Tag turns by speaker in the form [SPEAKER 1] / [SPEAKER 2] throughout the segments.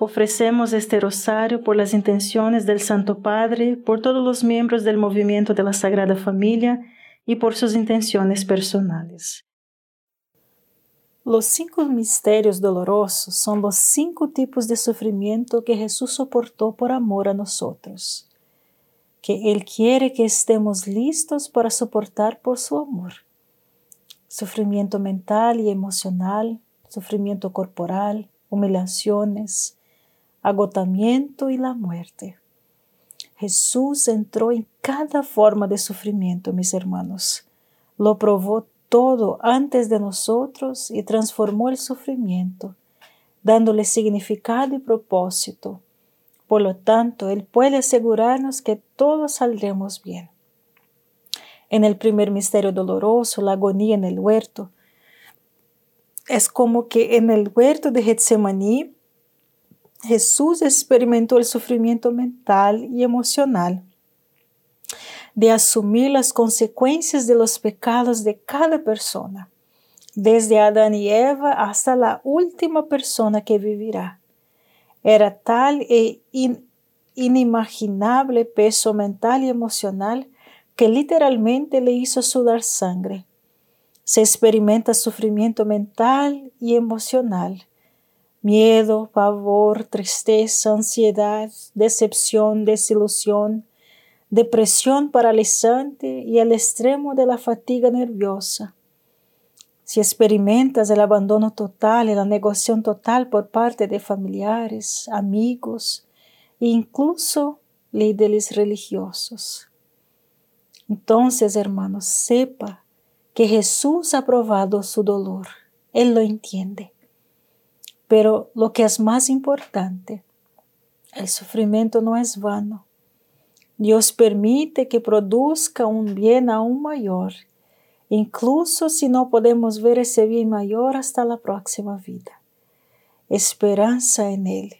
[SPEAKER 1] Ofrecemos este rosario por las intenciones del Santo Padre, por todos los miembros del movimiento de la Sagrada Familia y por sus intenciones personales. Los cinco misterios dolorosos son los cinco tipos de sufrimiento que Jesús soportó por amor a nosotros, que Él quiere que estemos listos para soportar por su amor. Sufrimiento mental y emocional, sufrimiento corporal, humillaciones, agotamiento y la muerte. Jesús entró en cada forma de sufrimiento, mis hermanos. Lo probó todo antes de nosotros y transformó el sufrimiento, dándole significado y propósito. Por lo tanto, Él puede asegurarnos que todos saldremos bien. En el primer misterio doloroso, la agonía en el huerto, es como que en el huerto de Getsemaní Jesús experimentó el sufrimiento mental y emocional de asumir las consecuencias de los pecados de cada persona, desde Adán y Eva hasta la última persona que vivirá. Era tal e inimaginable peso mental y emocional que literalmente le hizo sudar sangre. Se experimenta sufrimiento mental y emocional miedo, pavor, tristeza, ansiedad, decepción, desilusión, depresión paralizante y el extremo de la fatiga nerviosa. Si experimentas el abandono total y la negación total por parte de familiares, amigos e incluso líderes religiosos. Entonces, hermanos, sepa que Jesús ha probado su dolor. Él lo entiende. Pero lo que es más importante, el sufrimiento no es vano. Dios permite que produzca un bien aún mayor, incluso si no podemos ver ese bien mayor hasta la próxima vida. Esperanza en Él.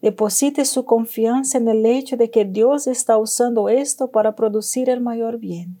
[SPEAKER 1] Deposite su confianza en el hecho de que Dios está usando esto para producir el mayor bien.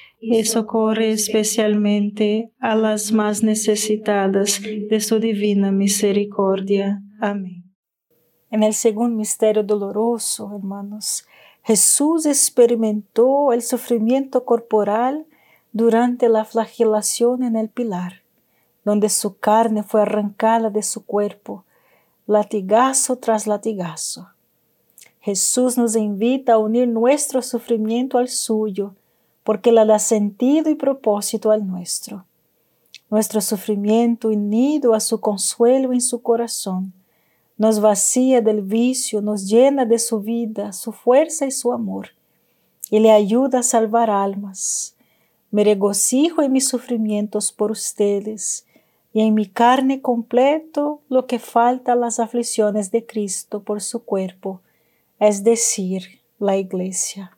[SPEAKER 1] y socorre especialmente a las más necesitadas de su divina misericordia. Amén. En el segundo misterio doloroso, hermanos, Jesús experimentó el sufrimiento corporal durante la flagelación en el pilar, donde su carne fue arrancada de su cuerpo, latigazo tras latigazo. Jesús nos invita a unir nuestro sufrimiento al suyo, porque le da sentido y propósito al nuestro. Nuestro sufrimiento unido a su consuelo en su corazón nos vacía del vicio, nos llena de su vida, su fuerza y su amor, y le ayuda a salvar almas. Me regocijo en mis sufrimientos por ustedes, y en mi carne completo lo que falta a las aflicciones de Cristo por su cuerpo, es decir, la Iglesia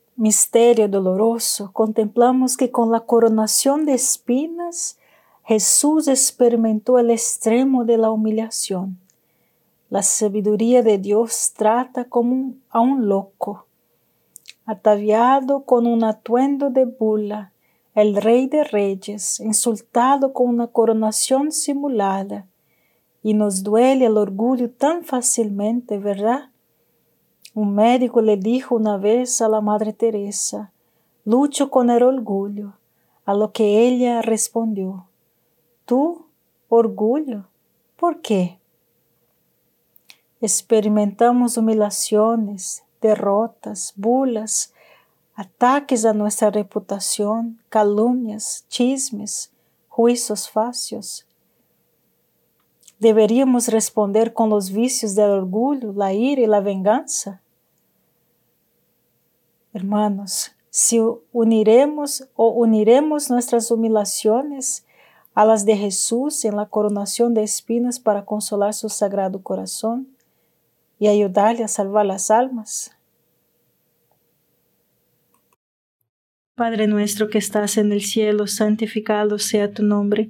[SPEAKER 1] misterio doloroso, contemplamos que con la coronación de espinas, Jesús experimentó el extremo de la humillación. La sabiduría de Dios trata como a un loco. Ataviado con un atuendo de bula, el rey de reyes, insultado con una coronación simulada, y nos duele el orgullo tan fácilmente, ¿verdad? Un médico le dijo una vez a la Madre Teresa, lucho con el orgullo, a lo que ella respondió, ¿tú, orgullo? ¿Por qué? Experimentamos humillaciones, derrotas, bulas, ataques a nuestra reputación, calumnias, chismes, juicios facios. ¿Deberíamos responder con los vicios del orgullo, la ira y la venganza? Hermanos, si uniremos o uniremos nuestras humillaciones a las de Jesús en la coronación de espinas para consolar su sagrado corazón y ayudarle a salvar las almas. Padre nuestro que estás en el cielo, santificado sea tu nombre,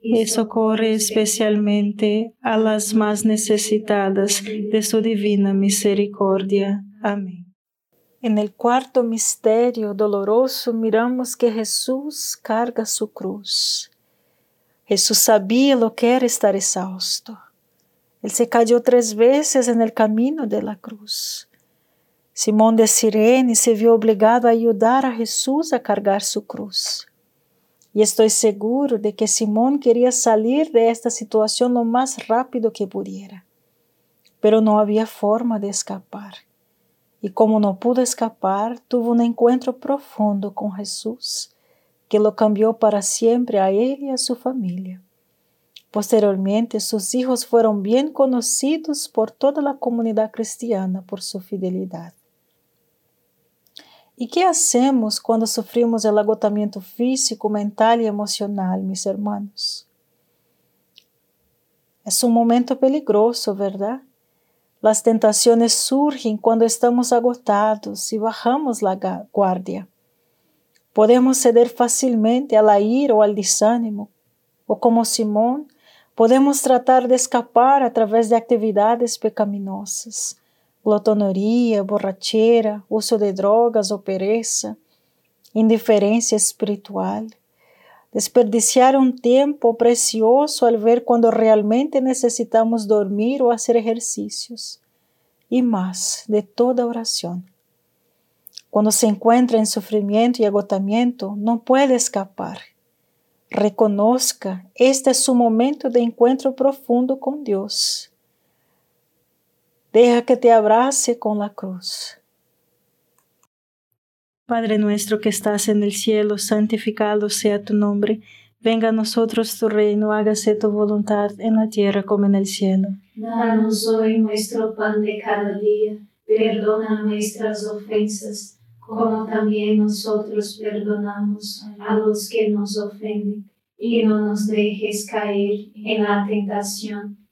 [SPEAKER 1] y socorre especialmente a las más necesitadas de su divina misericordia. Amén. En el cuarto misterio doloroso miramos que Jesús carga su cruz. Jesús sabía lo que era estar exhausto. Él se cayó tres veces en el camino de la cruz. Simón de Sirene se vio obligado a ayudar a Jesús a cargar su cruz. Y estoy seguro de que Simón quería salir de esta situación lo más rápido que pudiera. Pero no había forma de escapar y como no pudo escapar, tuvo un encuentro profundo con Jesús, que lo cambió para siempre a él y a su familia. Posteriormente, sus hijos fueron bien conocidos por toda la comunidad cristiana por su fidelidad. ¿Y qué hacemos cuando sufrimos el agotamiento físico, mental y emocional, mis hermanos? Es un momento peligroso, ¿verdad? Las tentaciones surgen cuando estamos agotados y bajamos la guardia. Podemos ceder fácilmente a la ira o al desánimo, o como Simón, podemos tratar de escapar a través de actividades pecaminosas, glotonería, borrachera, uso de drogas o pereza, indiferencia espiritual, desperdiciar un tiempo precioso al ver cuando realmente necesitamos dormir o hacer ejercicios, y más de toda oración. Cuando se encuentra en sufrimiento y agotamiento, no puede escapar. Reconozca, este es su momento de encuentro profundo con Dios. Deja que te abrace con la cruz. Padre nuestro que estás en el cielo, santificado sea tu nombre. Venga a nosotros tu reino, hágase tu voluntad en la tierra como en el cielo.
[SPEAKER 2] Danos hoy nuestro pan de cada día, perdona nuestras ofensas, como también nosotros perdonamos a los que nos ofenden, y no nos dejes caer en la tentación,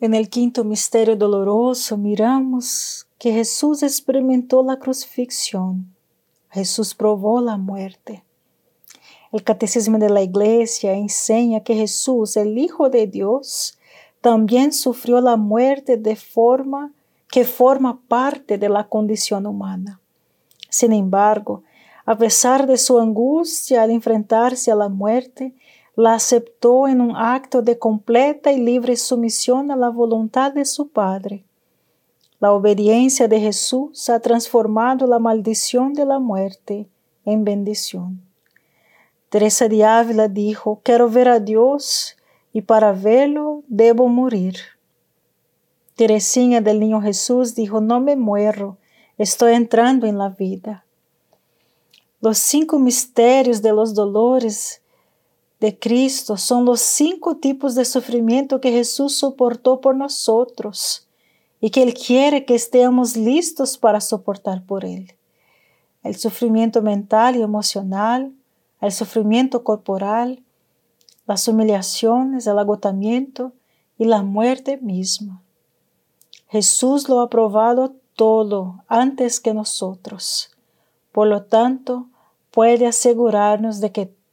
[SPEAKER 1] En el quinto misterio doloroso miramos que Jesús experimentó la crucifixión. Jesús probó la muerte. El catecismo de la iglesia enseña que Jesús, el Hijo de Dios, también sufrió la muerte de forma que forma parte de la condición humana. Sin embargo, a pesar de su angustia al enfrentarse a la muerte, la aceptó en un acto de completa y libre sumisión a la voluntad de su Padre. La obediencia de Jesús ha transformado la maldición de la muerte en bendición. Teresa de Ávila dijo, quiero ver a Dios y para verlo debo morir. Teresina del Niño Jesús dijo, no me muero, estoy entrando en la vida. Los cinco misterios de los dolores de Cristo son los cinco tipos de sufrimiento que Jesús soportó por nosotros y que Él quiere que estemos listos para soportar por Él. El sufrimiento mental y emocional, el sufrimiento corporal, las humillaciones, el agotamiento y la muerte misma. Jesús lo ha probado todo antes que nosotros. Por lo tanto, puede asegurarnos de que